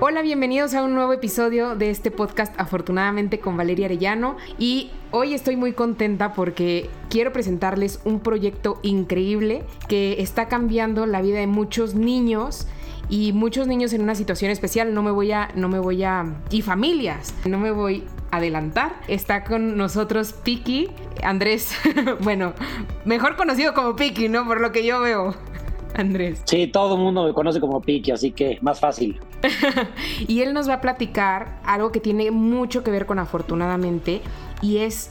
Hola, bienvenidos a un nuevo episodio de este podcast Afortunadamente con Valeria Arellano y hoy estoy muy contenta porque quiero presentarles un proyecto increíble que está cambiando la vida de muchos niños y muchos niños en una situación especial. No me voy a, no me voy a, y familias, no me voy adelantar. Está con nosotros Piki, Andrés, bueno, mejor conocido como Piki, ¿no? Por lo que yo veo. Andrés. Sí, todo el mundo me conoce como Piki, así que más fácil. y él nos va a platicar algo que tiene mucho que ver con afortunadamente y es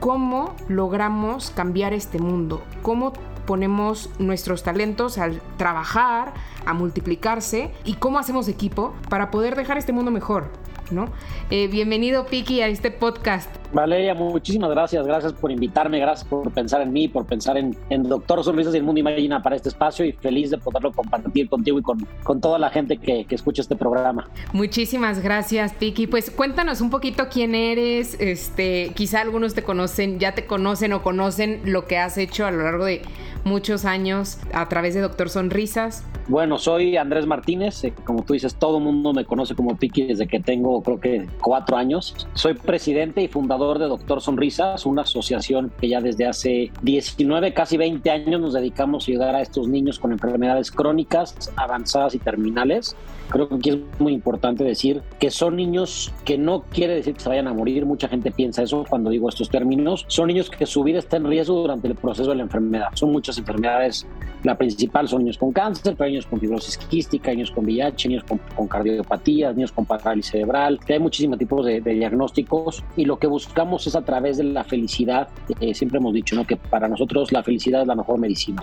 cómo logramos cambiar este mundo, cómo ponemos nuestros talentos al trabajar, a multiplicarse y cómo hacemos equipo para poder dejar este mundo mejor. ¿no? Eh, bienvenido, Piki, a este podcast. Valeria, muchísimas gracias. Gracias por invitarme, gracias por pensar en mí, por pensar en, Doctor Sonrisas y el Mundo Imagina para este espacio y feliz de poderlo compartir contigo y con, con toda la gente que, que, escucha este programa. Muchísimas gracias, Piki. Pues cuéntanos un poquito quién eres. Este, quizá algunos te conocen, ya te conocen o conocen lo que has hecho a lo largo de muchos años a través de Doctor Sonrisas. Bueno, soy Andrés Martínez, eh, como tú dices, todo el mundo me conoce como Piki desde que tengo creo que cuatro años. Soy presidente y fundador de Doctor Sonrisas, una asociación que ya desde hace 19, casi 20 años nos dedicamos a ayudar a estos niños con enfermedades crónicas, avanzadas y terminales. Creo que aquí es muy importante decir que son niños que no quiere decir que se vayan a morir, mucha gente piensa eso cuando digo estos términos, son niños que su vida está en riesgo durante el proceso de la enfermedad. Son muchas enfermedades, la principal son niños con cáncer, pero niños con fibrosis quística, niños con VIH, niños con, con cardiopatías, niños con parálisis cerebral, hay muchísimos tipos de, diagnósticos y lo que buscamos es a través de la felicidad, eh, siempre hemos dicho ¿no? que para nosotros la felicidad es la mejor medicina.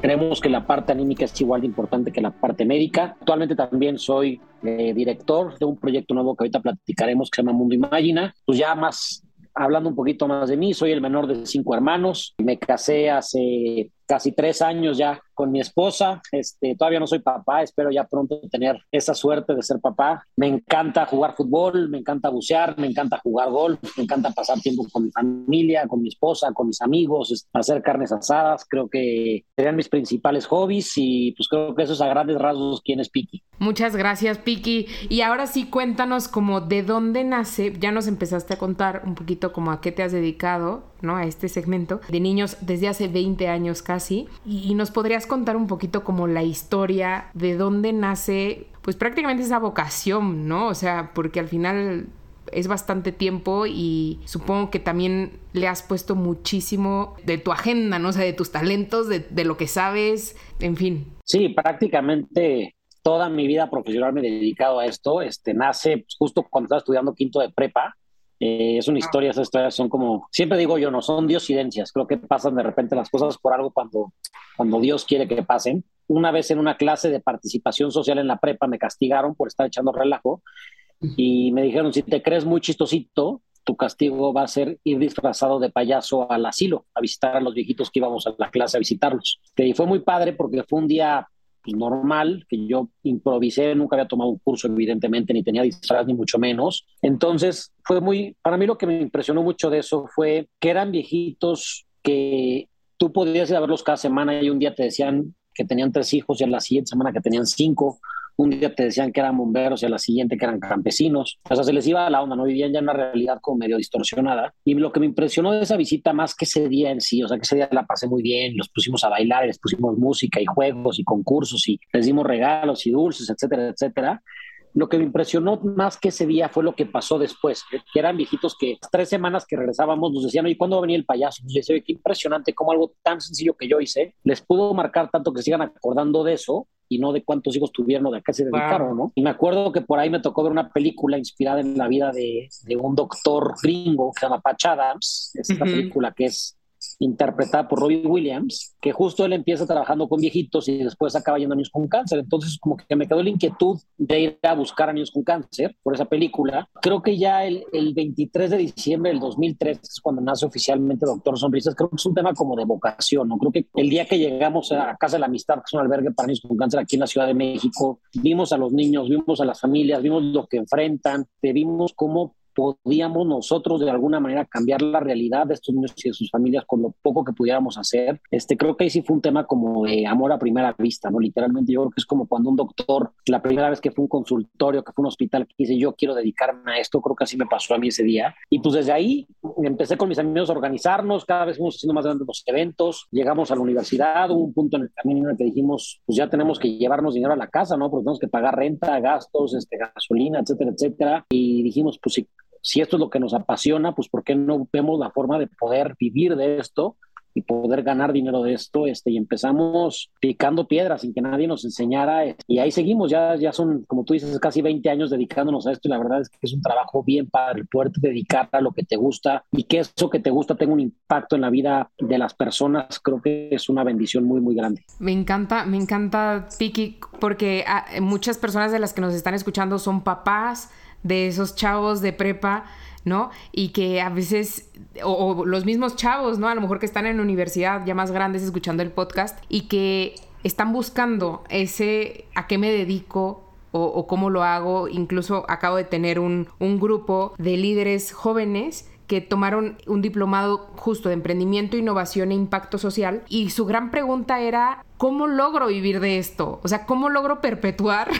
Creemos que la parte anímica es igual de importante que la parte médica. Actualmente también soy eh, director de un proyecto nuevo que ahorita platicaremos que se llama Mundo Imagina. Pues ya más hablando un poquito más de mí, soy el menor de cinco hermanos. Me casé hace casi tres años ya con mi esposa. Este, todavía no soy papá, espero ya pronto tener esa suerte de ser papá. Me encanta jugar fútbol, me encanta bucear, me encanta jugar golf, me encanta pasar tiempo con mi familia, con mi esposa, con mis amigos, hacer carnes asadas. Creo que serían mis principales hobbies y pues creo que eso es a grandes rasgos quién es Piki. Muchas gracias, Piki. Y ahora sí, cuéntanos como de dónde nace, ya nos empezaste a contar un poquito como a qué te has dedicado, ¿no? A este segmento de niños desde hace 20 años casi. Y, nos podrías contar un poquito como la historia de dónde nace, pues prácticamente esa vocación, ¿no? O sea, porque al final es bastante tiempo y supongo que también le has puesto muchísimo de tu agenda, ¿no? O sea, de tus talentos, de, de lo que sabes, en fin. Sí, prácticamente toda mi vida profesional me he dedicado a esto. Este, nace pues, justo cuando estaba estudiando quinto de prepa. Eh, es una historia, esas historias son como, siempre digo yo, no son diosidencias, creo que pasan de repente las cosas por algo cuando, cuando Dios quiere que pasen. Una vez en una clase de participación social en la prepa me castigaron por estar echando relajo y me dijeron, si te crees muy chistosito, tu castigo va a ser ir disfrazado de payaso al asilo, a visitar a los viejitos que íbamos a la clase a visitarlos. Y fue muy padre porque fue un día normal, que yo improvisé, nunca había tomado un curso evidentemente, ni tenía disfraz ni mucho menos. Entonces fue muy, para mí lo que me impresionó mucho de eso fue que eran viejitos que tú podías ir a verlos cada semana y un día te decían que tenían tres hijos y a la siguiente semana que tenían cinco un día te decían que eran bomberos y a la siguiente que eran campesinos. O sea, se les iba a la onda, ¿no? Vivían ya en una realidad como medio distorsionada. Y lo que me impresionó de esa visita, más que ese día en sí, o sea, que ese día la pasé muy bien, los pusimos a bailar, les pusimos música y juegos y concursos y les dimos regalos y dulces, etcétera, etcétera lo que me impresionó más que ese día fue lo que pasó después, que eran viejitos que tres semanas que regresábamos nos decían, oye, ¿cuándo va a venir el payaso? Y decía, qué impresionante cómo algo tan sencillo que yo hice les pudo marcar tanto que sigan acordando de eso y no de cuántos hijos tuvieron o de a qué se dedicaron, ¿no? Y me acuerdo que por ahí me tocó ver una película inspirada en la vida de, de un doctor gringo que se llama Patch Adams, esta película que es interpretada por Robbie Williams, que justo él empieza trabajando con viejitos y después acaba yendo a niños con cáncer. Entonces, como que me quedó la inquietud de ir a buscar a niños con cáncer por esa película. Creo que ya el, el 23 de diciembre del 2003 es cuando nace oficialmente Doctor Sonrisas. Creo que es un tema como de vocación, ¿no? Creo que el día que llegamos a Casa de la Amistad, que es un albergue para niños con cáncer aquí en la Ciudad de México, vimos a los niños, vimos a las familias, vimos lo que enfrentan, vimos cómo podíamos nosotros de alguna manera cambiar la realidad de estos niños y de sus familias con lo poco que pudiéramos hacer. Este, creo que ahí sí fue un tema como de amor a primera vista, ¿no? Literalmente yo creo que es como cuando un doctor, la primera vez que fue un consultorio, que fue un hospital, que dice yo quiero dedicarme a esto, creo que así me pasó a mí ese día. Y pues desde ahí empecé con mis amigos a organizarnos, cada vez fuimos haciendo más grandes los eventos, llegamos a la universidad, hubo un punto en el camino en el que dijimos, pues ya tenemos que llevarnos dinero a la casa, ¿no? Porque tenemos que pagar renta, gastos, este, gasolina, etcétera, etcétera. Y dijimos, pues si, si esto es lo que nos apasiona, pues ¿por qué no vemos la forma de poder vivir de esto? y poder ganar dinero de esto, este, y empezamos picando piedras sin que nadie nos enseñara, y ahí seguimos, ya, ya son, como tú dices, casi 20 años dedicándonos a esto, y la verdad es que es un trabajo bien para poder dedicar a lo que te gusta, y que eso que te gusta tenga un impacto en la vida de las personas, creo que es una bendición muy, muy grande. Me encanta, me encanta, Piki, porque ah, muchas personas de las que nos están escuchando son papás de esos chavos de prepa, ¿no? Y que a veces, o, los mismos chavos, ¿no? A lo mejor que están en la universidad ya más grandes escuchando el podcast y que están buscando ese a qué me dedico o, cómo lo hago. Incluso acabo de tener un, un grupo de líderes jóvenes que tomaron un diplomado justo de emprendimiento, innovación e impacto social y su gran pregunta era, ¿cómo logro vivir de esto? O sea, ¿cómo logro perpetuar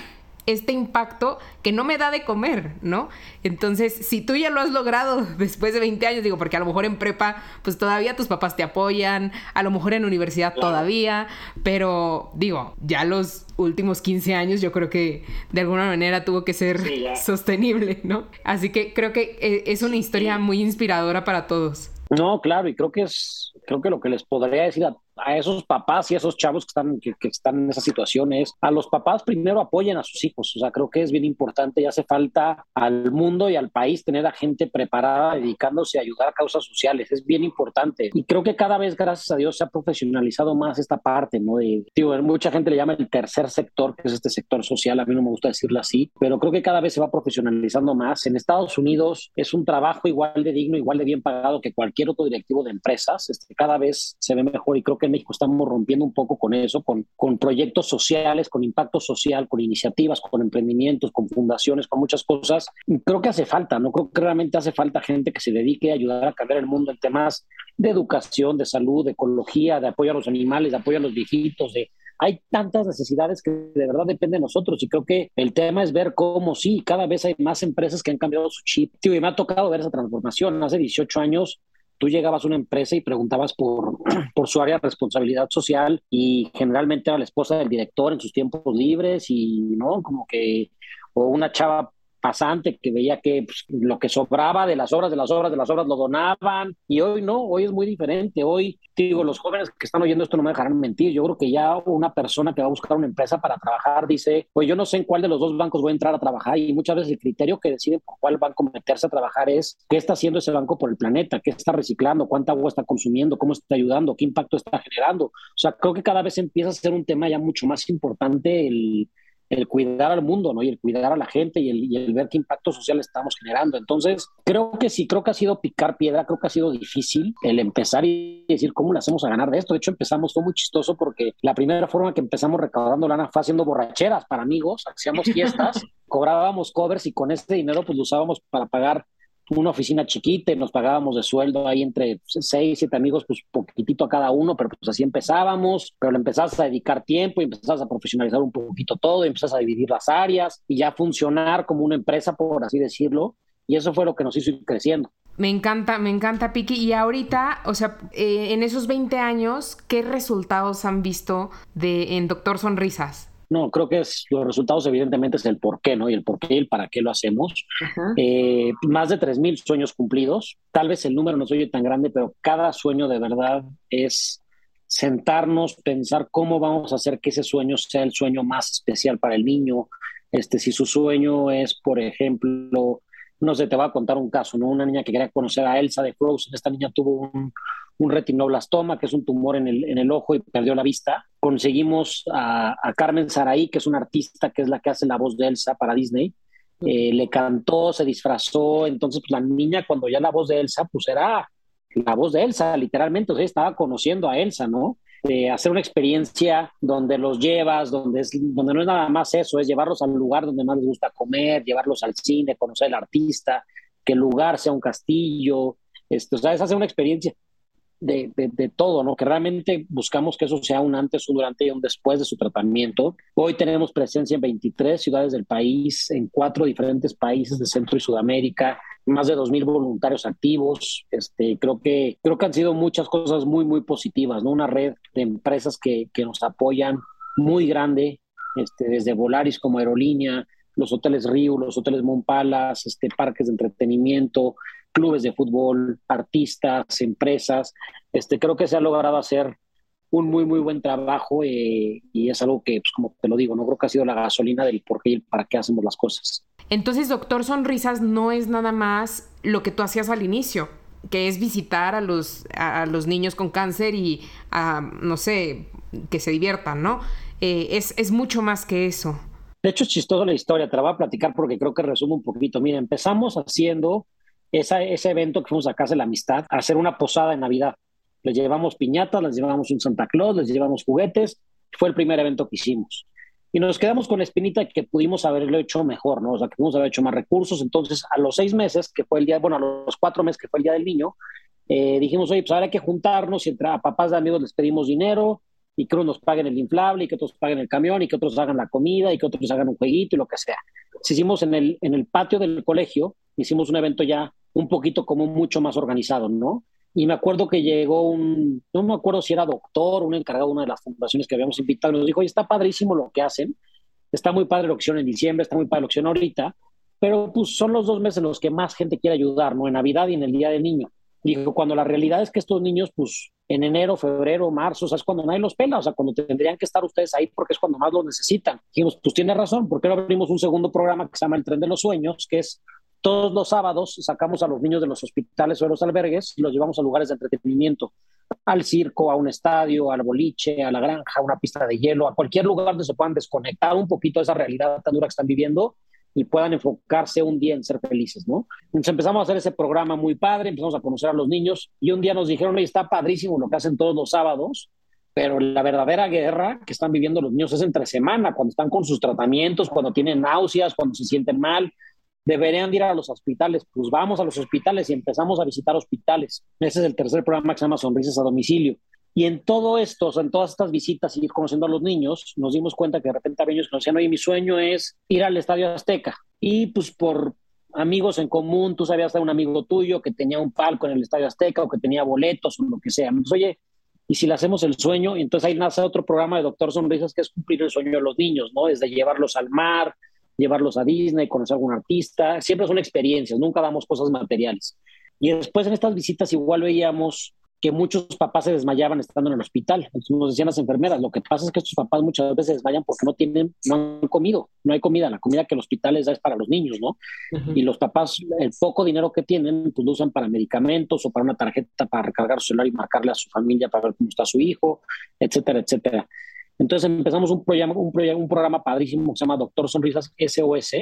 este impacto que no me da de comer, ¿no? Entonces, si tú ya lo has logrado después de 20 años, digo, porque a lo mejor en prepa, pues todavía tus papás te apoyan, a lo mejor en universidad todavía, pero digo, ya los últimos 15 años yo creo que de alguna manera tuvo que ser sostenible, ¿no? Así que creo que eh, es una historia muy inspiradora para todos. No, claro, y creo que es, creo que lo que les podría decir a a esos papás y a esos chavos que están, que, están en esas situaciones, a los papás primero apoyen a sus hijos. O sea, creo que es bien importante y hace falta al mundo y al país tener a gente preparada dedicándose a ayudar a causas sociales. Es bien importante. Y creo que cada vez, gracias a Dios, se ha profesionalizado más esta parte, ¿no? De, digo, mucha gente le llama el tercer sector, que es este sector social. A mí no me gusta decirlo así, pero creo que cada vez se va profesionalizando más. En Estados Unidos es un trabajo igual de digno, igual de bien pagado que cualquier otro directivo de empresas. Este, cada vez se ve mejor y creo que en México estamos rompiendo un poco con eso, con, con proyectos sociales, con impacto social, con iniciativas, con emprendimientos, con fundaciones, con muchas cosas. creo que hace falta, ¿no? Creo que realmente hace falta gente que se dedique a ayudar a cambiar el mundo en temas de educación, de salud, de ecología, de apoyo a los animales, de apoyo a los viejitos, de hay tantas necesidades que de verdad dependen de nosotros y creo que el tema es ver cómo sí, cada vez hay más empresas que han cambiado su chip. Tío, y me ha tocado ver esa transformación. Hace 18 años tú llegabas a una empresa y preguntabas por, por su área de responsabilidad social y generalmente era la esposa del director en sus tiempos libres y, ¿no? Como que, o una chava pasante que veía que pues, lo que sobraba de las obras, de las obras, de las obras lo donaban y hoy no, hoy es muy diferente. Hoy, digo, los jóvenes que están oyendo esto no me dejarán mentir. Yo creo que ya una persona que va a buscar una empresa para trabajar dice, pues yo no sé en cuál de los dos bancos voy a entrar a trabajar y muchas veces el criterio que decide por cuál banco meterse a trabajar es qué está haciendo ese banco por el planeta, qué está reciclando, cuánta agua está consumiendo, cómo está ayudando, qué impacto está generando. O sea, creo que cada vez empieza a ser un tema ya mucho más importante el el cuidar al mundo, ¿no? Y el cuidar a la gente y el, ver qué impacto social estamos generando. Entonces, creo que sí, creo que ha sido picar piedra, creo que ha sido difícil el empezar y decir cómo le hacemos a ganar de esto. De hecho, empezamos, fue muy chistoso porque la primera forma que empezamos recaudando lana fue haciendo borracheras para amigos, hacíamos fiestas, cobrábamos covers y con ese dinero pues lo usábamos para pagar una oficina chiquita y nos pagábamos de sueldo ahí entre seis, siete amigos, pues poquitito a cada uno, pero pues así empezábamos, pero le empezás a dedicar tiempo y empezás a profesionalizar un poquito todo y empezás a dividir las áreas y ya funcionar como una empresa, por así decirlo, y eso fue lo que nos hizo ir creciendo. Me encanta, me encanta, Piki. Y ahorita, o sea, eh, en esos 20 años, ¿qué resultados han visto de, en Doctor Sonrisas? No, creo que es, los resultados evidentemente es el por qué, ¿no? Y el por qué y el para qué lo hacemos. Eh, más de 3.000 sueños cumplidos. Tal vez el número no se oye tan grande, pero cada sueño de verdad es sentarnos, pensar cómo vamos a hacer que ese sueño sea el sueño más especial para el niño. Este, si su sueño es, por ejemplo, no sé, te voy a contar un caso, ¿no? Una niña que quería conocer a Elsa de Frozen. Esta niña tuvo un, un retinoblastoma, que es un tumor en el, en el ojo y perdió la vista. Conseguimos a, Carmen Saraí, que es una artista que es la que hace la voz de Elsa para Disney. Eh, le cantó, se disfrazó, entonces pues, la niña cuando ya la voz de Elsa, pues era la voz de Elsa, literalmente, o sea, estaba conociendo a Elsa, ¿no? De hacer una experiencia donde los llevas, donde, es, donde no es nada más eso, es llevarlos al lugar donde más les gusta comer, llevarlos al cine, conocer al artista, que el lugar sea un castillo, esto, o sea, es hacer una experiencia de, de, todo, ¿no? Que realmente buscamos que eso sea un antes, un durante y un después de su tratamiento. Hoy tenemos presencia en 23 ciudades del país, en cuatro diferentes países de Centro y Sudamérica, más de 2.000 voluntarios activos. Este, creo, que, creo que han sido muchas cosas muy, muy positivas, ¿no? Una red de empresas que, que nos apoyan muy grande, este, desde Volaris como aerolínea, los hoteles Río, los hoteles Monpalas, este, parques de entretenimiento, clubes de fútbol, artistas, empresas. Este, creo que se ha logrado hacer un muy, muy buen trabajo eh, y es algo que, pues, como te lo digo, no creo que ha sido la gasolina del por qué y para qué hacemos las cosas. Entonces, doctor Sonrisas no es nada más lo que tú hacías al inicio, que es visitar a los, a los niños con cáncer y, a, no sé, que se diviertan, ¿no? Eh, es, es mucho más que eso. De hecho, es chistoso la historia, te la voy a platicar porque creo que resume un poquito. Mira, empezamos haciendo ese evento que fuimos a Casa de la Amistad, a hacer una posada en Navidad. Les llevamos piñatas, les llevamos un Santa Claus, les llevamos juguetes. Fue el primer evento que hicimos. Y nos quedamos con la espinita que pudimos haberlo hecho mejor, ¿no? O sea, que pudimos haber hecho más recursos. Entonces, a los seis meses, que fue el día, bueno, a los cuatro meses, que fue el día del niño, eh, dijimos, oye, pues ahora hay que juntarnos y entre a papás de amigos les pedimos dinero y que unos nos paguen el inflable y que otros paguen el camión y que otros hagan la comida y que otros hagan un jueguito y lo que sea. Si hicimos en el, en el patio del colegio, hicimos un evento ya un poquito como mucho más organizado, ¿no? Y me acuerdo que llegó un, no me acuerdo si era doctor, un encargado de una de las fundaciones que habíamos invitado, y nos dijo, oye, está padrísimo lo que hacen, está muy padre que hicieron en diciembre, está muy padre que hicieron ahorita, pero pues son los dos meses en los que más gente quiere ayudar, ¿no? En Navidad y en el Día del Niño. Dijo, cuando la realidad es que estos niños, pues en enero, febrero, marzo, o sea, es cuando nadie los pela, o sea, cuando tendrían que estar ustedes ahí porque es cuando más los necesitan. Dijimos, pues tiene razón, ¿por qué no abrimos un segundo programa que se llama El Tren de los Sueños, que es todos los sábados sacamos a los niños de los hospitales o de los albergues y los llevamos a lugares de entretenimiento, al circo, a un estadio, al boliche, a la granja, a una pista de hielo, a cualquier lugar donde se puedan desconectar un poquito de esa realidad tan dura que están viviendo y puedan enfocarse un día en ser felices, ¿no? Entonces empezamos a hacer ese programa muy padre, empezamos a conocer a los niños y un día nos dijeron, está padrísimo lo que hacen todos los sábados, pero la verdadera guerra que están viviendo los niños es entre semana, cuando están con sus tratamientos, cuando tienen náuseas, cuando se sienten mal, deberían ir a los hospitales. Pues vamos a los hospitales y empezamos a visitar hospitales. Ese es el tercer programa que se llama Sonrisas a Domicilio. Y en todo esto, en todas estas visitas y ir conociendo a los niños, nos dimos cuenta que de repente había niños que nos decían, oye, mi sueño es ir al Estadio Azteca. Y pues por amigos en común, tú sabías de un amigo tuyo que tenía un palco en el Estadio Azteca o que tenía boletos o lo que sea. Oye, y si le hacemos el sueño, entonces ahí nace otro programa de Doctor Sonrisas que es cumplir el sueño de los niños, ¿no? Desde llevarlos al mar, llevarlos a Disney, conocer a algún artista, siempre son experiencias, nunca damos cosas materiales. Y después en estas visitas igual veíamos que muchos papás se desmayaban estando en el hospital. Entonces nos decían las enfermeras, lo que pasa es que estos papás muchas veces se desmayan porque no tienen, no han comido, no hay comida, la comida que el hospital les da es para los niños, ¿no? Y los papás, el poco dinero que tienen, pues lo usan para medicamentos o para una tarjeta para recargar su celular y marcarle a su familia para ver cómo está su hijo, etcétera, etcétera. Entonces empezamos un, programa, un, programa padrísimo que se llama Doctor Sonrisas SOS,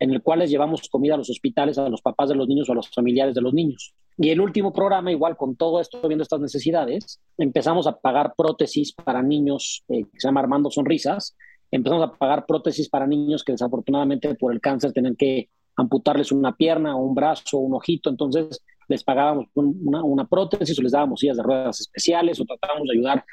en el cual les llevamos comida a los hospitales, a los papás de los niños o a los familiares de los niños. Y el último programa, igual con todo esto, viendo estas necesidades, empezamos a pagar prótesis para niños, eh, que se llama Armando Sonrisas. Empezamos a pagar prótesis para niños que desafortunadamente por el cáncer tienen que amputarles una pierna o un brazo o un ojito. Entonces les pagábamos una, una prótesis o les dábamos sillas de ruedas especiales o tratábamos de ayudar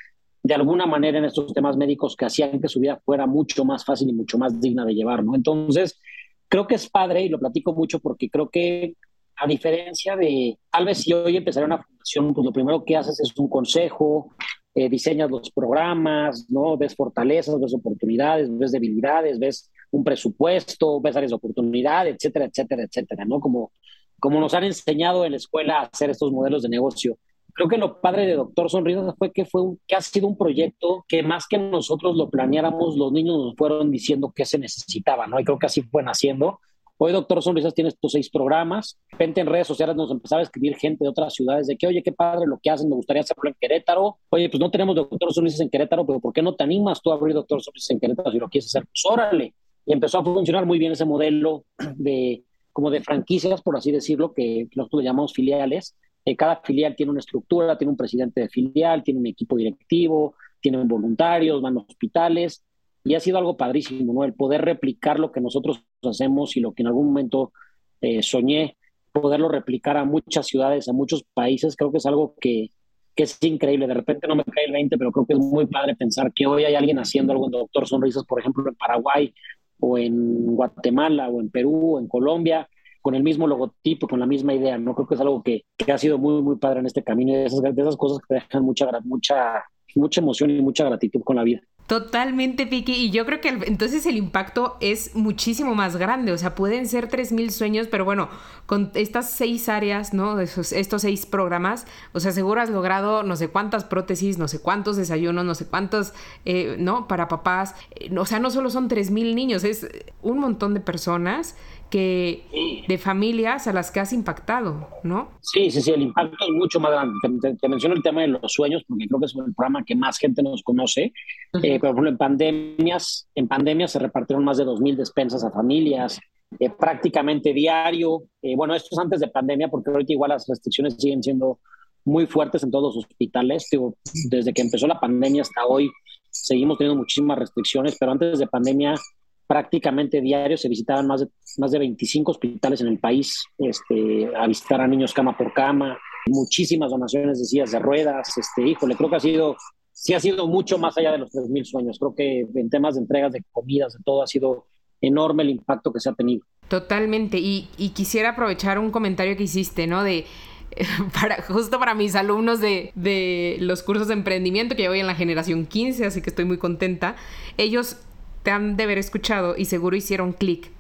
de alguna manera en estos temas médicos que hacían que su vida fuera mucho más fácil y mucho más digna de llevar, ¿no? Entonces, creo que es padre y lo platico mucho porque creo que a diferencia de, tal vez si hoy empezaría una fundación, pues lo primero que haces es un consejo, eh, diseñas los programas, ¿no? Ves fortalezas, ves oportunidades, ves debilidades, ves un presupuesto, ves áreas de oportunidad, etcétera, etcétera, etcétera, ¿no? Como, como nos han enseñado en la escuela a hacer estos modelos de negocio creo que lo padre de Doctor Sonrisas fue que fue que ha sido un proyecto que más que nosotros lo planeáramos, los niños nos fueron diciendo qué se necesitaba, ¿no? Y creo que así fue naciendo. Hoy Doctor Sonrisas tiene estos seis programas. De repente en redes sociales nos empezaba a escribir gente de otras ciudades de que, oye, qué padre lo que hacen, me gustaría hacerlo en Querétaro. Oye, pues no tenemos Doctor Sonrisas en Querétaro, pero ¿por qué no te animas tú a abrir Doctor Sonrisas en Querétaro si lo quieres hacer? Pues órale. Y empezó a funcionar muy bien ese modelo de como de franquicias, por así decirlo, que nosotros le llamamos filiales, eh, cada filial tiene una estructura, tiene un presidente de filial, tiene un equipo directivo, tienen voluntarios, van a hospitales, y ha sido algo padrísimo, ¿no? El poder replicar lo que nosotros hacemos y lo que en algún momento eh, soñé poderlo replicar a muchas ciudades, a muchos países, creo que es algo que, que es increíble. De repente no me cae el 20, pero creo que es muy padre pensar que hoy hay alguien haciendo algo en Doctor Sonrisas, por ejemplo, en Paraguay o en Guatemala o en Perú o en Colombia, con el mismo logotipo, con la misma idea. No creo que es algo que, que ha sido muy, muy padre en este camino y de esas, esas cosas que te dejan mucha, mucha, mucha emoción y mucha gratitud con la vida. Totalmente, Piqui. Y yo creo que entonces el impacto es muchísimo más grande. O sea, pueden ser 3.000 sueños, pero bueno, con estas seis áreas, ¿no? Estos seis programas, o sea, seguro has logrado no sé cuántas prótesis, no sé cuántos desayunos, no sé cuántos, eh, ¿no? Para papás. Eh, o sea, no solo son 3.000 niños, es un montón de personas que de familias a las que has impactado, ¿no? Sí, sí, sí, el impacto es mucho más grande. Te, menciono el tema de los sueños porque creo que es el programa que más gente nos conoce. Eh, por ejemplo, en pandemias, en pandemias se repartieron más de 2.000 despensas a familias, eh, prácticamente diario. Eh, bueno, esto es antes de pandemia porque ahorita igual las restricciones siguen siendo muy fuertes en todos los hospitales. desde que empezó la pandemia hasta hoy seguimos teniendo muchísimas restricciones, pero antes de pandemia prácticamente diario se visitaban más de, más de 25 hospitales en el país este, a visitar a niños cama por cama, muchísimas donaciones de sillas de ruedas. Este, híjole, creo que ha sido, sí ha sido mucho más allá de los 3.000 sueños. Creo que en temas de entregas de comidas, de todo, ha sido enorme el impacto que se ha tenido. Totalmente. Y, quisiera aprovechar un comentario que hiciste, ¿no? De para, justo para mis alumnos de, de, los cursos de emprendimiento, que yo voy en la generación 15, así que estoy muy contenta. Ellos te han de haber escuchado y seguro hicieron clic,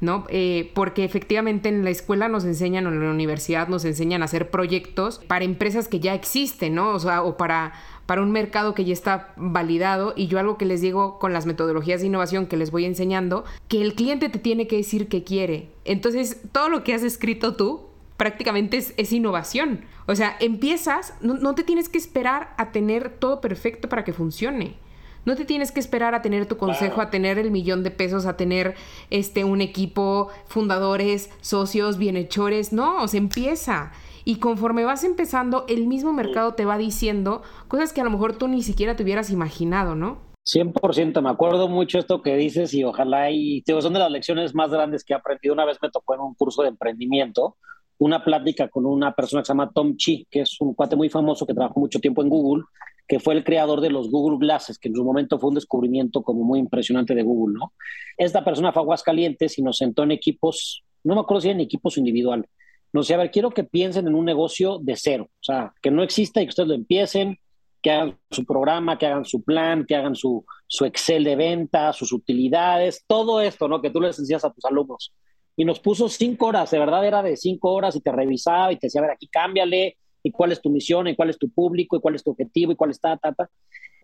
¿no? Eh, porque efectivamente en la escuela nos enseñan o en la universidad nos enseñan a hacer proyectos para empresas que ya existen, ¿no? O sea, o para, para un mercado que ya está validado y yo algo que les digo con las metodologías de innovación que les voy enseñando, que el cliente te tiene que decir que quiere. Entonces, todo lo que has escrito tú prácticamente es, innovación. O sea, empiezas, no, no te tienes que esperar a tener todo perfecto para que funcione. No te tienes que esperar a tener tu consejo, a tener el millón de pesos, a tener este un equipo, fundadores, socios, bienhechores. No, se empieza. Y conforme vas empezando, el mismo mercado te va diciendo cosas que a lo mejor tú ni siquiera te hubieras imaginado, ¿no? 100%, me acuerdo mucho esto que dices y ojalá y digo, son de las lecciones más grandes que he aprendido. Una vez me tocó en un curso de emprendimiento una plática con una persona que se llama Tom Chi, que es un cuate muy famoso que trabajó mucho tiempo en Google que fue el creador de los Google Glasses, que en su momento fue un descubrimiento como muy impresionante de Google, ¿no? Esta persona fue a Aguascalientes y nos sentó en equipos, no me acuerdo si en equipos individual. Nos decía, a ver, quiero que piensen en un negocio de cero, o sea, que no exista y que ustedes lo empiecen, que hagan su programa, que hagan su plan, que hagan su, su Excel de ventas, sus utilidades, todo esto, ¿no? Que tú les enseñas a tus alumnos. Y nos puso cinco horas, de verdad era de cinco horas y te revisaba y te decía, a ver, aquí cámbiale, y cuál es tu misión, y cuál es tu público, y cuál es tu objetivo, y cuál está, ta.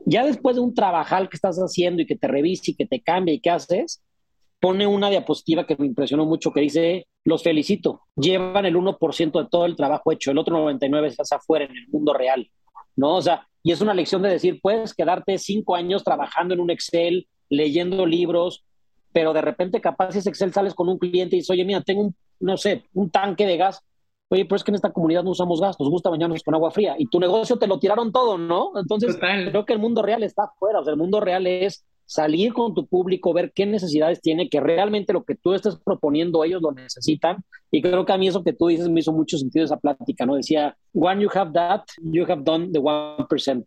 Ya después de un trabajal que estás haciendo y que te revise y que te cambie y qué haces, pone una diapositiva que me impresionó mucho que dice, los felicito, llevan el 1% de todo el trabajo hecho, el otro 99% estás afuera en el mundo real, ¿no? O sea, y es una lección de decir, puedes quedarte cinco años trabajando en un Excel, leyendo libros, pero de repente capaz ese Excel sales con un cliente y dices, oye, mira, tengo un, no sé, un tanque de gas, oye, pero es que en esta comunidad no usamos gas, nos gusta bañarnos con agua fría. Y tu negocio te lo tiraron todo, ¿no? Entonces, creo que el mundo real está afuera. O sea, el mundo real es salir con tu público, ver qué necesidades tiene, que realmente lo que tú estés proponiendo ellos lo necesitan. Y creo que a mí eso que tú dices me hizo mucho sentido esa plática, ¿no? Decía, when you have that, you have done the 1%.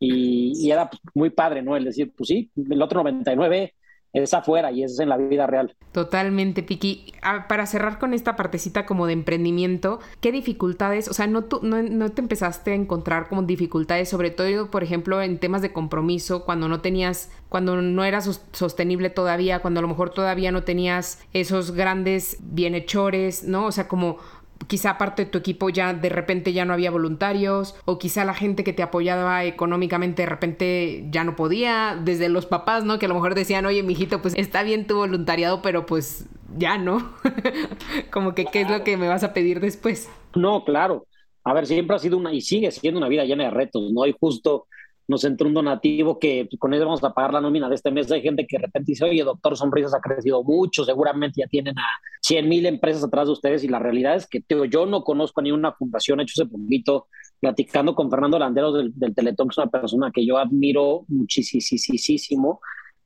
Y, y era muy padre, ¿no? El decir, pues sí, el otro 99 es afuera y es en la vida real. Totalmente, Piki. Ah, para cerrar con esta partecita como de emprendimiento, ¿qué dificultades, o sea, no, no, no, te empezaste a encontrar como dificultades, sobre todo, por ejemplo, en temas de compromiso, cuando no tenías, cuando no eras sostenible todavía, cuando a lo mejor todavía no tenías esos grandes bienhechores, ¿no? O sea, como quizá parte de tu equipo ya de repente ya no había voluntarios o quizá la gente que te apoyaba económicamente de repente ya no podía, desde los papás, ¿no? Que a lo mejor decían, oye, mijito, pues está bien tu voluntariado, pero pues ya no. Como que, ¿qué es lo que me vas a pedir después? No, claro. A ver, siempre ha sido una, y sigue siendo una vida llena de retos, ¿no? hay justo nos entró un donativo que con eso vamos a pagar la nómina de este mes. Hay gente que de repente dice, oye, doctor Sonrisas ha crecido mucho, seguramente ya tienen a 100 mil empresas atrás de ustedes y la realidad es que yo no conozco ni una fundación, he hecho ese poquito, platicando con Fernando Landeros del, del Teletón, que es una persona que yo admiro muchísimo,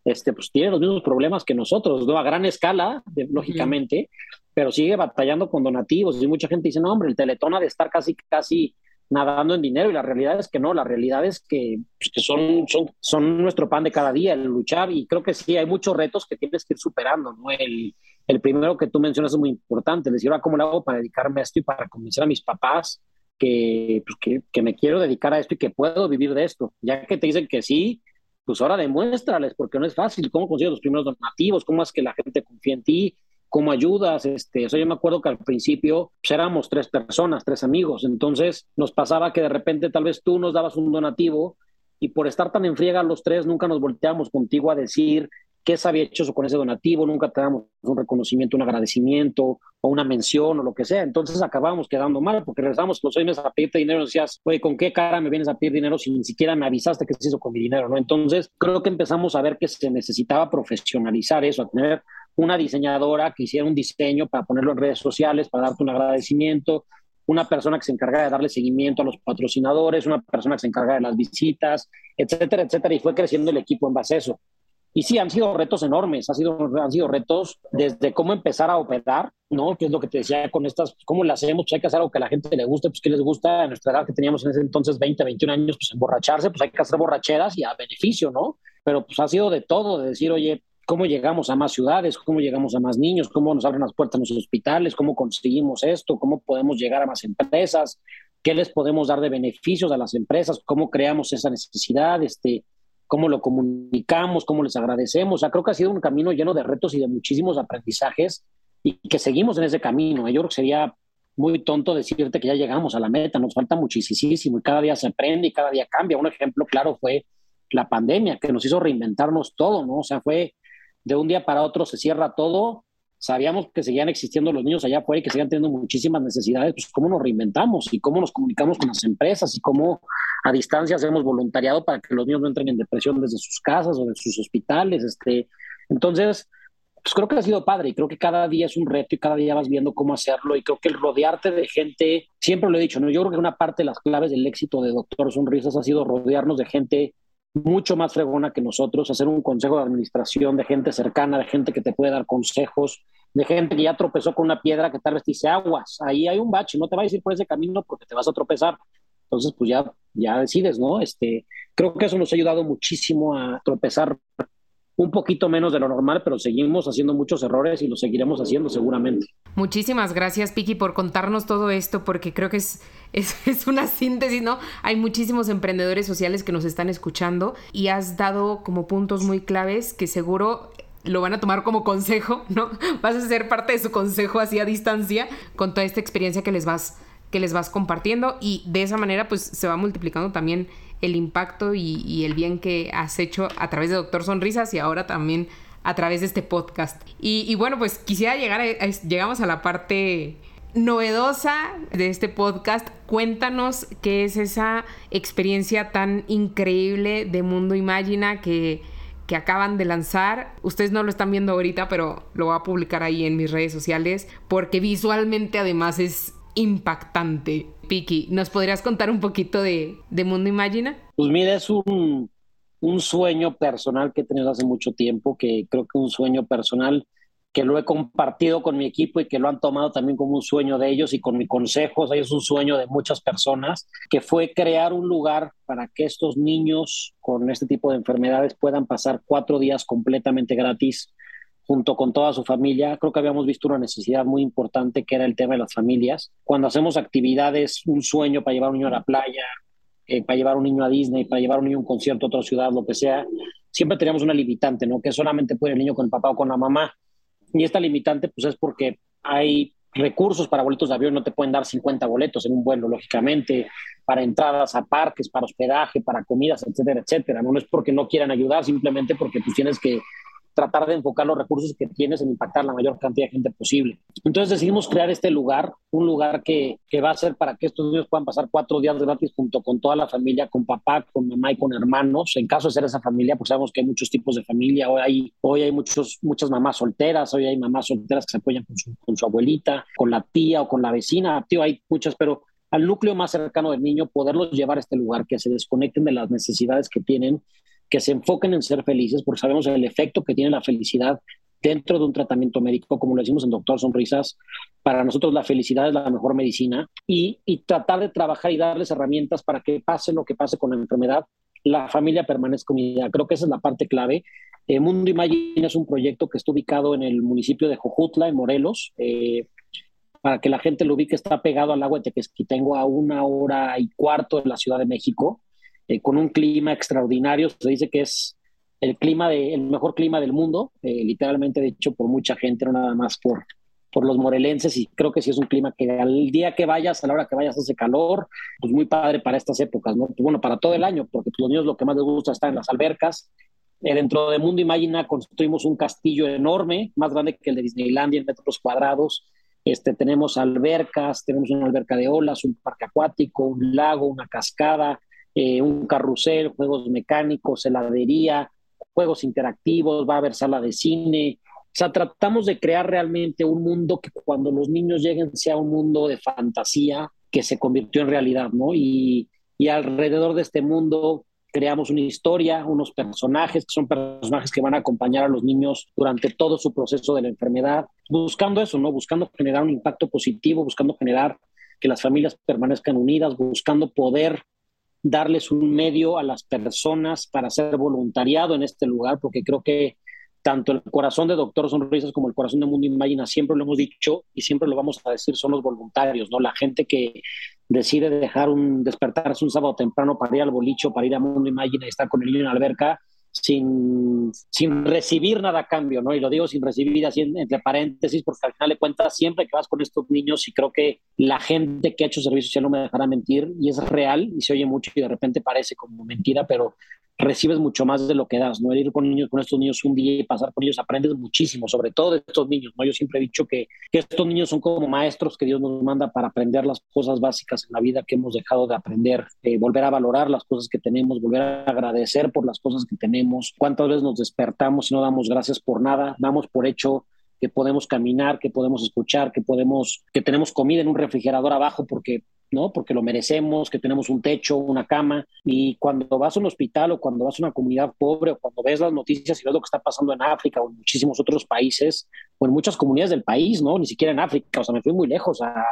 este, pues tiene los mismos problemas que nosotros, ¿no? A gran escala, lógicamente, pero sigue batallando con donativos y mucha gente dice, no, hombre, el Teletón ha de estar casi, casi nadando en dinero y la realidad es que no, la realidad es que, pues, que son, son, son nuestro pan de cada día, el luchar y creo que sí, hay muchos retos que tienes que ir superando, ¿no? El, el primero que tú mencionas es muy importante, decir, ahora, ¿cómo lo hago para dedicarme a esto y para convencer a mis papás que, pues, que, que, me quiero dedicar a esto y que puedo vivir de esto? Ya que te dicen que sí, pues ahora demuéstrales, porque no es fácil, cómo consigues los primeros donativos, cómo es que la gente confía en ti, cómo ayudas, este, o sea, yo me acuerdo que al principio pues, éramos tres personas, tres amigos, entonces nos pasaba que de repente tal vez tú nos dabas un donativo y por estar tan en friega los tres nunca nos volteamos contigo a decir qué se había hecho con ese donativo, nunca te damos un reconocimiento, un agradecimiento o una mención o lo que sea. Entonces acabamos quedando mal porque regresamos los seis meses a pedirte dinero y decías, oye, ¿con qué cara me vienes a pedir dinero si ni siquiera me avisaste que se hizo con mi dinero? ¿no? Entonces creo que empezamos a ver que se necesitaba profesionalizar eso, a tener una diseñadora que hiciera un diseño para ponerlo en redes sociales, para darte un agradecimiento, una persona que se encarga de darle seguimiento a los patrocinadores, una persona que se encarga de las visitas, etcétera, etcétera, y fue creciendo el equipo en base a eso. Y sí, han sido retos enormes, ha sido, han sido retos desde cómo empezar a operar, ¿no? Que es lo que te decía con estas, ¿cómo lo hacemos? Pues hay que hacer algo que a la gente le guste, pues que les gusta, a nuestra edad que teníamos en ese entonces 20, 21 años, pues emborracharse, pues hay que hacer borracheras y a beneficio, ¿no? Pero pues ha sido de todo, de decir, oye, cómo llegamos a más ciudades, cómo llegamos a más niños, cómo nos abren las puertas en los hospitales, cómo conseguimos esto, cómo podemos llegar a más empresas, qué les podemos dar de beneficios a las empresas, cómo creamos esa necesidad, este, cómo lo comunicamos, cómo les agradecemos. O sea, creo que ha sido un camino lleno de retos y de muchísimos aprendizajes y que seguimos en ese camino. Yo creo que sería muy tonto decirte que ya llegamos a la meta, nos falta muchísimo y cada día se aprende y cada día cambia. Un ejemplo claro fue la pandemia, que nos hizo reinventarnos todo, ¿no? O sea, fue de un día para otro se cierra todo, sabíamos que seguían existiendo los niños allá afuera y que seguían teniendo muchísimas necesidades, pues cómo nos reinventamos y cómo nos comunicamos con las empresas y cómo a distancia hacemos voluntariado para que los niños no entren en depresión desde sus casas o de sus hospitales. Este. Entonces, pues creo que ha sido padre y creo que cada día es un reto y cada día vas viendo cómo hacerlo y creo que el rodearte de gente, siempre lo he dicho, ¿no? yo creo que una parte de las claves del éxito de Doctor Sonrisas ha sido rodearnos de gente mucho más fregona que nosotros, hacer un consejo de administración de gente cercana, de gente que te puede dar consejos, de gente que ya tropezó con una piedra que tal vez te dice aguas, ahí hay un bache, no te vayas a ir por ese camino porque te vas a tropezar. Entonces, pues ya, ya decides, ¿no? Este, creo que eso nos ha ayudado muchísimo a tropezar un poquito menos de lo normal, pero seguimos haciendo muchos errores y lo seguiremos haciendo seguramente. Muchísimas gracias, Piki, por contarnos todo esto, porque creo que es, es, una síntesis, ¿no? Hay muchísimos emprendedores sociales que nos están escuchando y has dado como puntos muy claves que seguro lo van a tomar como consejo, ¿no? Vas a ser parte de su consejo así a distancia con toda esta experiencia que les vas que les vas compartiendo y de esa manera pues se va multiplicando también el impacto y, el bien que has hecho a través de Doctor Sonrisas y ahora también a través de este podcast. Y, bueno, pues quisiera llegar a, llegamos a la parte novedosa de este podcast. Cuéntanos qué es esa experiencia tan increíble de Mundo Imagina que, que acaban de lanzar. Ustedes no lo están viendo ahorita, pero lo voy a publicar ahí en mis redes sociales porque visualmente además es impactante. Piki, ¿nos podrías contar un poquito de, Mundo Imagina? Pues mira, es un, un sueño personal que he tenido hace mucho tiempo, que creo que un sueño personal que lo he compartido con mi equipo y que lo han tomado también como un sueño de ellos y con mi consejo, o es un sueño de muchas personas, que fue crear un lugar para que estos niños con este tipo de enfermedades puedan pasar cuatro días completamente gratis junto con toda su familia. Creo que habíamos visto una necesidad muy importante que era el tema de las familias. Cuando hacemos actividades, un sueño para llevar a un niño a la playa, eh, para llevar un niño a Disney, para llevar un niño a un concierto a otra ciudad, lo que sea, siempre teníamos una limitante, ¿no? Que solamente puede el niño con el papá o con la mamá. Y esta limitante, pues es porque hay recursos para boletos de avión, no te pueden dar 50 boletos en un vuelo, lógicamente, para entradas a parques, para hospedaje, para comidas, etcétera, etcétera. No, es porque no quieran ayudar, simplemente porque tú tienes que tratar de enfocar los recursos que tienes en impactar la mayor cantidad de gente posible. Entonces decidimos crear este lugar, un lugar que, que va a ser para que estos niños puedan pasar cuatro días gratis junto con toda la familia, con papá, con mamá y con hermanos. En caso de ser esa familia, pues sabemos que hay muchos tipos de familia. Hoy hay, hoy hay muchos, muchas mamás solteras, hoy hay mamás solteras que se apoyan con su, con su abuelita, con la tía o con la vecina. Tío, hay muchas, pero al núcleo más cercano del niño, poderlos llevar a este lugar, que se desconecten de las necesidades que tienen que se enfoquen en ser felices, porque sabemos el efecto que tiene la felicidad dentro de un tratamiento médico, como lo decimos en Doctor Sonrisas, para nosotros la felicidad es la mejor medicina y, y tratar de trabajar y darles herramientas para que pase lo que pase con la enfermedad, la familia permanezca unida. Creo que esa es la parte clave. Eh, Mundo Imagina es un proyecto que está ubicado en el municipio de Jojutla, en Morelos. Eh, para que la gente lo ubique, está pegado al agua de Tequesquitengo a una hora y cuarto de la Ciudad de México, eh, con un clima extraordinario. Se dice que es el clima de, el mejor clima del mundo, literalmente de hecho por mucha gente, no nada más por, por los morelenses y creo que sí es un clima que al día que vayas, a la hora que vayas hace calor, pues muy padre para estas épocas, ¿no? Bueno, para todo el año, porque pues los niños lo que más les gusta está en las albercas. Eh, dentro de Mundo Imagina construimos un castillo enorme, más grande que el de Disneylandia en metros cuadrados. Este, tenemos albercas, tenemos una alberca de olas, un parque acuático, un lago, una cascada, eh, un carrusel, juegos mecánicos, heladería, juegos interactivos, va a haber sala de cine, o sea, tratamos de crear realmente un mundo que cuando los niños lleguen sea un mundo de fantasía que se convirtió en realidad, ¿no? Y, y alrededor de este mundo creamos una historia, unos personajes que son personajes que van a acompañar a los niños durante todo su proceso de la enfermedad, buscando eso, ¿no? Buscando generar un impacto positivo, buscando generar que las familias permanezcan unidas, buscando poder darles un medio a las personas para hacer voluntariado en este lugar, porque creo que tanto el corazón de Doctor Sonrisas como el corazón de Mundo Imagina, siempre lo hemos dicho y siempre lo vamos a decir, son los voluntarios, ¿no? La gente que decide dejar un, despertarse un sábado temprano para ir al bolicho, para ir a Mundo Imagina y estar con el niño en la alberca, sin, sin recibir nada a cambio, ¿no? Y lo digo sin recibir así entre paréntesis, porque al final de cuentas, siempre que vas con estos niños, y creo que la gente que ha hecho servicio social no me dejará mentir, y es real, y se oye mucho y de repente parece como mentira, pero recibes mucho más de lo que das, ¿no? Ir con niños, con estos niños un día y pasar con ellos, aprendes muchísimo, sobre todo de estos niños, ¿no? Yo siempre he dicho que, que, estos niños son como maestros que Dios nos manda para aprender las cosas básicas en la vida que hemos dejado de aprender, eh, volver a valorar las cosas que tenemos, volver a agradecer por las cosas que tenemos, cuántas veces nos despertamos y no damos gracias por nada, damos por hecho que podemos caminar, que podemos escuchar, que podemos, que tenemos comida en un refrigerador abajo porque ¿no? Porque lo merecemos, que tenemos un techo, una cama. Y cuando vas a un hospital o cuando vas a una comunidad pobre o cuando ves las noticias y ves lo que está pasando en África o en muchísimos otros países o en muchas comunidades del país, ¿no? Ni siquiera en África, o sea, me fui muy lejos a,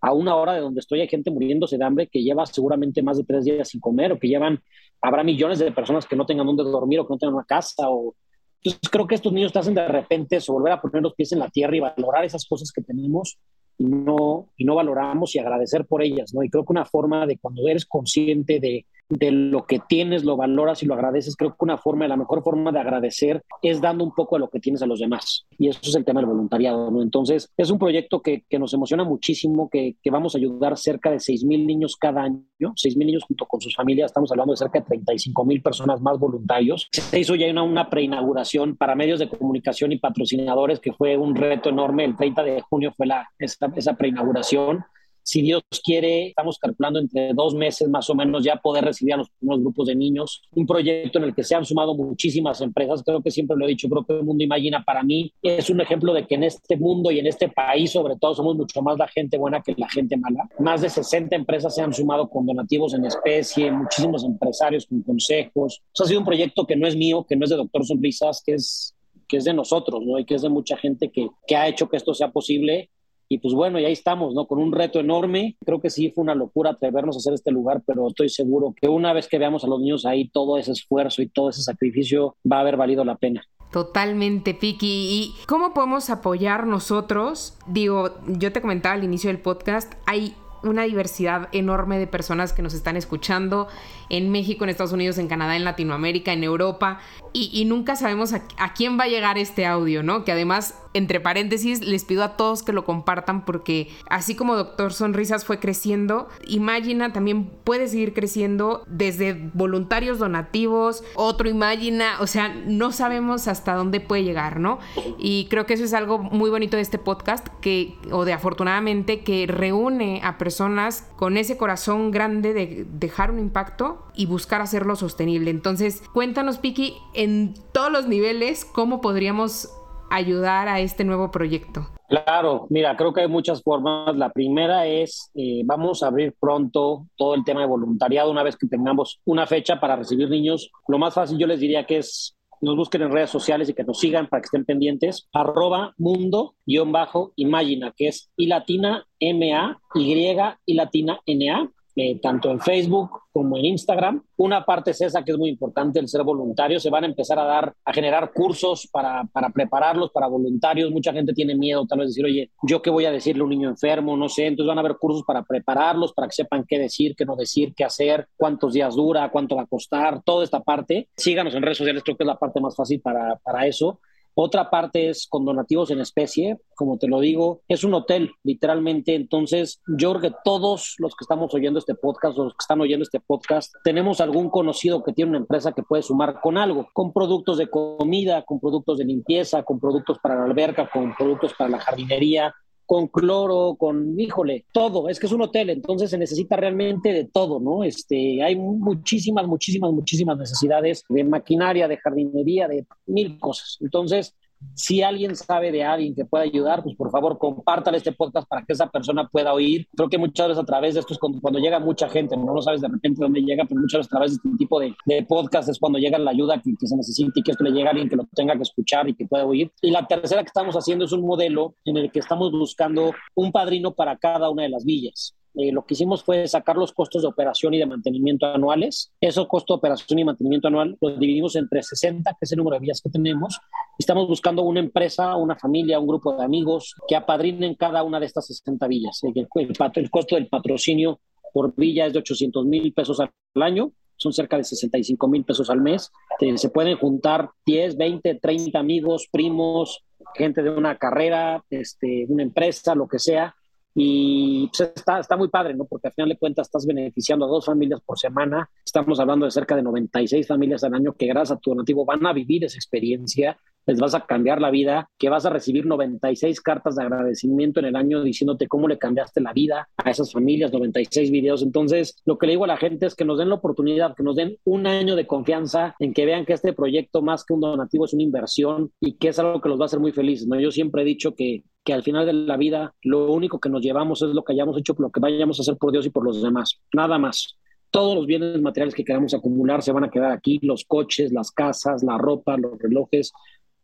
a una hora de donde estoy hay gente muriéndose de hambre que lleva seguramente más de tres días sin comer o que llevan, habrá millones de personas que no tengan dónde dormir o que no tengan una casa o entonces creo que estos niños te hacen de repente eso, volver a poner los pies en la tierra y valorar esas cosas que tenemos y no, y no valoramos y agradecer por ellas, ¿no? Y creo que una forma de cuando eres consciente de, de lo que tienes, lo valoras y lo agradeces, creo que una forma, la mejor forma de agradecer es dando un poco de lo que tienes a los demás. Y eso es el tema del voluntariado, ¿no? Entonces, es un proyecto que, que nos emociona muchísimo, que, que, vamos a ayudar cerca de 6 mil niños cada año, 6 mil niños junto con sus familias, estamos hablando de cerca de 35 mil personas más voluntarios. Se hizo ya una, una preinauguración para medios de comunicación y patrocinadores, que fue un reto enorme. El 30 de junio fue la, esa, esa preinauguración si Dios quiere, estamos calculando entre dos meses más o menos ya poder recibir a los primeros grupos de niños. Un proyecto en el que se han sumado muchísimas empresas. Creo que siempre lo he dicho, creo que el Mundo Imagina para mí es un ejemplo de que en este mundo y en este país, sobre todo, somos mucho más la gente buena que la gente mala. Más de 60 empresas se han sumado con donativos en especie, muchísimos empresarios con consejos. Ha sido un proyecto que no es mío, que no es de Doctor Sonrisas, que es que es de nosotros, ¿no? Y que es de mucha gente que, que ha hecho que esto sea posible y pues bueno, y ahí estamos, ¿no? Con un reto enorme. Creo que sí fue una locura atrevernos a hacer este lugar, pero estoy seguro que una vez que veamos a los niños ahí, todo ese esfuerzo y todo ese sacrificio va a haber valido la pena. Totalmente, Piki. ¿Y cómo podemos apoyar nosotros? Digo, yo te comentaba al inicio del podcast, hay una diversidad enorme de personas que nos están escuchando en México, en Estados Unidos, en Canadá, en Latinoamérica, en Europa, y, nunca sabemos a, a, quién va a llegar este audio, ¿no? Que además, entre paréntesis, les pido a todos que lo compartan porque así como Doctor Sonrisas fue creciendo, Imagina también puede seguir creciendo desde voluntarios donativos, otro Imagina, o sea, no sabemos hasta dónde puede llegar, ¿no? Y creo que eso es algo muy bonito de este podcast, que, o de afortunadamente, que reúne a personas con ese corazón grande de dejar un impacto y buscar hacerlo sostenible. Entonces, cuéntanos, Piki, en todos los niveles, cómo podríamos ayudar a este nuevo proyecto. Claro, mira, creo que hay muchas formas. La primera es, eh, vamos a abrir pronto todo el tema de voluntariado una vez que tengamos una fecha para recibir niños. Lo más fácil yo les diría que es nos busquen en redes sociales y que nos sigan para que estén pendientes. Arroba mundo-imagina, que es y latina M-A, Y y latina N-A. Eh, tanto en Facebook como en Instagram. Una parte es esa que es muy importante, el ser voluntario. Se van a empezar a dar, a generar cursos para, para prepararlos para voluntarios. Mucha gente tiene miedo, tal vez decir, oye, ¿yo qué voy a decirle a un niño enfermo? No sé. Entonces van a haber cursos para prepararlos, para que sepan qué decir, qué no decir, qué hacer, cuántos días dura, cuánto va a costar, toda esta parte. Síganos en redes sociales, creo que es la parte más fácil para, para eso. Otra parte es con donativos en especie, como te lo digo, es un hotel, literalmente. Entonces, yo creo que todos los que estamos oyendo este podcast, los que están oyendo este podcast, tenemos algún conocido que tiene una empresa que puede sumar con algo, con productos de comida, con productos de limpieza, con productos para la alberca, con productos para la jardinería, con cloro, con, híjole, todo, es que es un hotel, entonces se necesita realmente de todo, ¿no? Este, hay muchísimas, muchísimas, muchísimas necesidades de maquinaria, de jardinería, de mil cosas. Entonces, si alguien sabe de alguien que pueda ayudar, pues por favor compártale este podcast para que esa persona pueda oír. Creo que muchas veces a través de esto es cuando, llega mucha gente, no lo sabes de repente dónde llega, pero muchas veces a través de este tipo de, de podcast es cuando llega la ayuda que, que, se necesita y que esto le llega a alguien que lo tenga que escuchar y que pueda oír. Y la tercera que estamos haciendo es un modelo en el que estamos buscando un padrino para cada una de las villas. Eh, lo que hicimos fue sacar los costos de operación y de mantenimiento anuales. Esos costos de operación y mantenimiento anual los dividimos entre 60, que es el número de vías que tenemos. Estamos buscando una empresa, una familia, un grupo de amigos que apadrinen cada una de estas 60 villas. El, el, costo del patrocinio por villa es de 800 mil pesos al año son cerca de 65 mil pesos al mes. Eh, se pueden juntar 10, 20, 30 amigos, primos, gente de una carrera, este, una empresa, lo que sea, y pues está, está muy padre, ¿no? Porque al final de cuentas estás beneficiando a dos familias por semana. Estamos hablando de cerca de 96 familias al año que gracias a tu donativo van a vivir esa experiencia, les vas a cambiar la vida, que vas a recibir 96 cartas de agradecimiento en el año diciéndote cómo le cambiaste la vida a esas familias, 96 videos. Entonces, lo que le digo a la gente es que nos den la oportunidad, que nos den un año de confianza en que vean que este proyecto más que un donativo es una inversión y que es algo que los va a hacer muy felices, ¿no? Yo siempre he dicho que que al final de la vida lo único que nos llevamos es lo que hayamos hecho, lo que vayamos a hacer por Dios y por los demás, nada más. Todos los bienes materiales que queramos acumular se van a quedar aquí, los coches, las casas, la ropa, los relojes.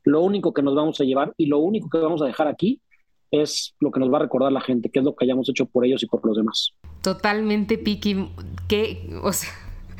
Lo único que nos vamos a llevar y lo único que vamos a dejar aquí es lo que nos va a recordar la gente, que es lo que hayamos hecho por ellos y por los demás. Totalmente, Piki. Que, o sea,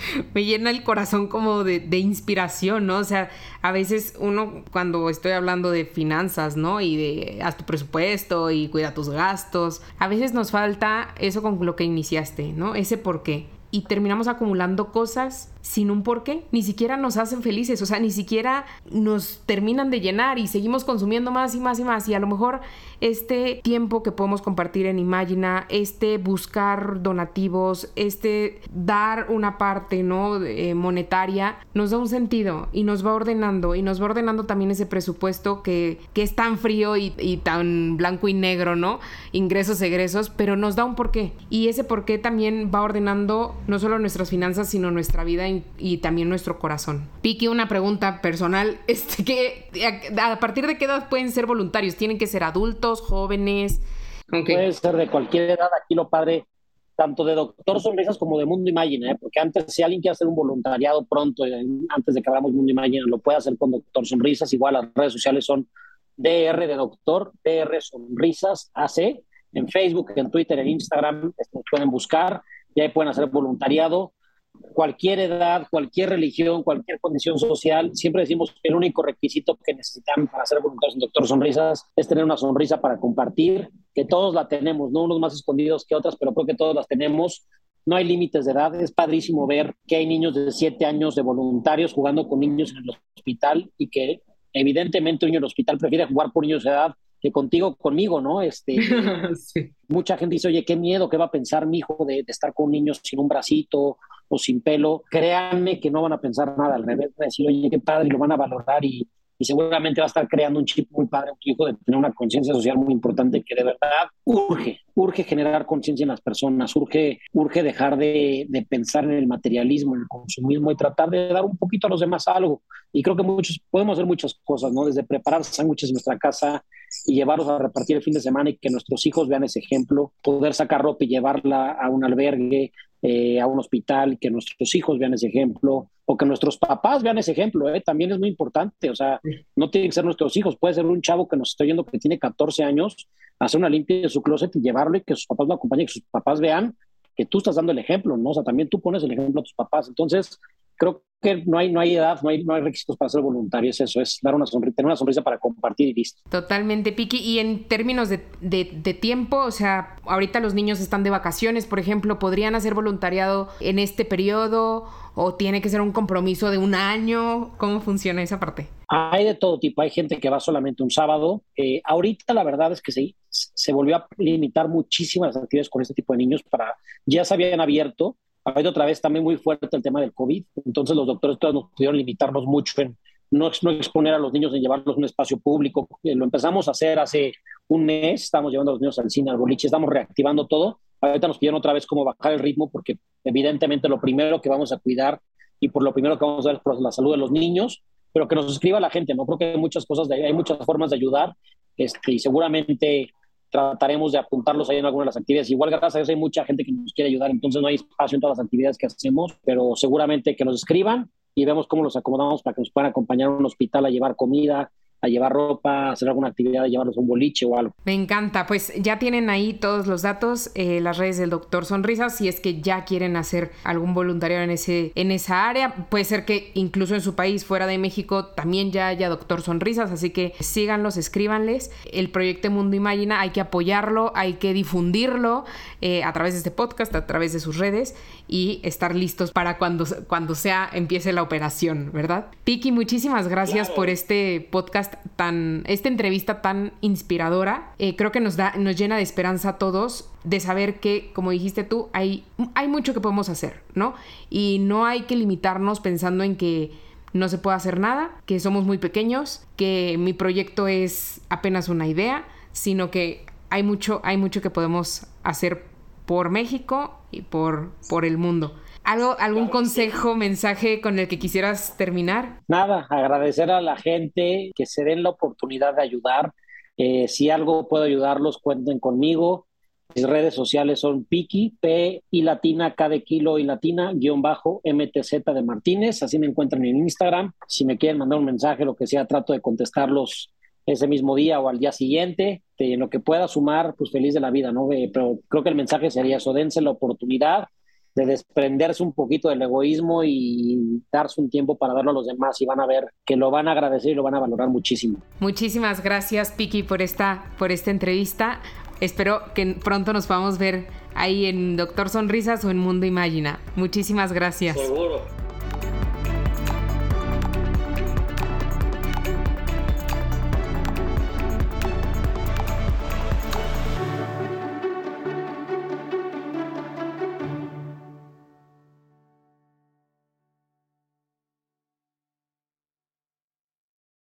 me llena el corazón como de, de, inspiración, ¿no? O sea, a veces uno cuando estoy hablando de finanzas, ¿no? Y de haz tu presupuesto y cuida tus gastos, a veces nos falta eso con lo que iniciaste, ¿no? Ese por qué. Y terminamos acumulando cosas sin un porqué, ni siquiera nos hacen felices, o sea, ni siquiera nos terminan de llenar y seguimos consumiendo más y más y más. Y a lo mejor este tiempo que podemos compartir en Imagina, este buscar donativos, este dar una parte, ¿no? Eh, monetaria, nos da un sentido y nos va ordenando y nos va ordenando también ese presupuesto que, que es tan frío y, y tan blanco y negro, ¿no? Ingresos, egresos, pero nos da un porqué. Y ese porqué también va ordenando no solo nuestras finanzas, sino nuestra vida y, también nuestro corazón. Piqui, una pregunta personal, este, que, a, partir de qué edad pueden ser voluntarios? ¿Tienen que ser adultos, jóvenes? Puede ser de cualquier edad, aquí lo padre, tanto de Doctor Sonrisas como de Mundo Imagina, ¿eh? porque antes, si alguien quiere hacer un voluntariado pronto, eh, antes de que hagamos Mundo Imagina, lo puede hacer con Doctor Sonrisas, igual las redes sociales son DR de Doctor, DR Sonrisas AC, en Facebook, en Twitter, en Instagram, nos pueden buscar, y ahí pueden hacer voluntariado cualquier edad, cualquier religión, cualquier condición social, siempre decimos que el único requisito que necesitan para ser voluntarios en Doctor Sonrisas es tener una sonrisa para compartir, que todos la tenemos, no unos más escondidos que otras, pero creo que todos las tenemos. No hay límites de edad, es padrísimo ver que hay niños de 7 años de voluntarios jugando con niños en el hospital y que evidentemente un niño en el hospital prefiere jugar por niños de edad que contigo, conmigo, ¿no? Este, Mucha gente dice, oye, qué miedo, ¿qué va a pensar mi hijo de, estar con niños sin un bracito o sin pelo? Créanme que no van a pensar nada, al revés, van a decir, oye, qué padre, lo van a valorar y, y seguramente va a estar creando un chip muy padre, un hijo de tener una conciencia social muy importante que de verdad urge, urge generar conciencia en las personas, urge, urge dejar de, de, pensar en el materialismo, en el consumismo y tratar de dar un poquito a los demás algo. Y creo que muchos podemos hacer muchas cosas, ¿no? Desde preparar sándwiches en nuestra casa, y llevarlos a repartir el fin de semana y que nuestros hijos vean ese ejemplo, poder sacar ropa y llevarla a un albergue, eh, a un hospital, que nuestros hijos vean ese ejemplo, o que nuestros papás vean ese ejemplo, ¿eh? también es muy importante, o sea, no tienen que ser nuestros hijos, puede ser un chavo que nos está oyendo que tiene 14 años, hacer una limpia de su closet y llevarlo y que sus papás lo acompañen, que sus papás vean que tú estás dando el ejemplo, ¿no? O sea, también tú pones el ejemplo a tus papás, entonces creo que no hay, no hay edad, no hay, no hay requisitos para ser voluntario, es eso, es dar una sonrisa, tener una sonrisa para compartir y listo. Totalmente, Piki. Y en términos de, de, de, tiempo, o sea, ahorita los niños están de vacaciones, por ejemplo, ¿podrían hacer voluntariado en este periodo o tiene que ser un compromiso de un año? ¿Cómo funciona esa parte? Hay de todo tipo, hay gente que va solamente un sábado. Eh, ahorita la verdad es que se, se volvió a limitar muchísimas las actividades con este tipo de niños para, ya se habían abierto, ha habido otra vez también muy fuerte el tema del COVID, entonces los doctores nos pudieron limitarnos mucho en no, exponer a los niños en llevarlos a un espacio público. Lo empezamos a hacer hace un mes, estamos llevando a los niños al cine, al boliche, estamos reactivando todo. Ahorita nos pidieron otra vez cómo bajar el ritmo porque evidentemente lo primero que vamos a cuidar y por lo primero que vamos a ver es la salud de los niños, pero que nos escriba la gente, ¿no? Creo que hay muchas cosas, de, hay muchas formas de ayudar este, y seguramente trataremos de apuntarlos ahí en algunas de las actividades. Igual, gracias a Dios, hay mucha gente que nos quiere ayudar, entonces no hay espacio en todas las actividades que hacemos, pero seguramente que nos escriban y vemos cómo los acomodamos para que nos puedan acompañar a un hospital a llevar comida, a llevar ropa, a hacer alguna actividad, a llevarlos a un boliche o algo. Me encanta, pues ya tienen ahí todos los datos, eh, las redes del doctor Sonrisas, si es que ya quieren hacer algún voluntariado en, ese, en esa área, puede ser que incluso en su país, fuera de México, también ya haya doctor Sonrisas, así que síganlos, escríbanles. El proyecto Mundo Imagina hay que apoyarlo, hay que difundirlo eh, a través de este podcast, a través de sus redes y estar listos para cuando, cuando sea empiece la operación, ¿verdad? Piki, muchísimas gracias por este tan, esta entrevista tan inspiradora, eh, creo que nos da, nos llena de esperanza a todos de saber que, como dijiste tú, hay, hay mucho que podemos hacer, ¿no? Y no hay que limitarnos pensando en que no se puede hacer nada, que somos muy pequeños, que mi proyecto es apenas una idea, sino que hay mucho, hay mucho que podemos hacer por México y por, por el mundo. ¿Algo, ¿Algún consejo, mensaje con el que quisieras terminar? Nada, agradecer a la gente que se den la oportunidad de ayudar. Eh, si algo puedo ayudarlos, cuenten conmigo. Mis redes sociales son Piki, P y latina, K de kilo y latina, guion bajo, MTZ de Martínez. Así me encuentran en Instagram. Si me quieren mandar un mensaje, lo que sea, trato de contestarlos ese mismo día o al día siguiente. En lo que pueda sumar, pues feliz de la vida, ¿no? Eh, pero creo que el mensaje sería eso, dense la oportunidad de desprenderse un poquito del egoísmo y darse un tiempo para darlo a los demás y van a ver que lo van a agradecer y lo van a valorar muchísimo. Muchísimas gracias, Piki, por esta, por esta entrevista. Espero que pronto nos podamos ver ahí en Doctor Sonrisas o en Mundo Imagina. Muchísimas gracias. Seguro.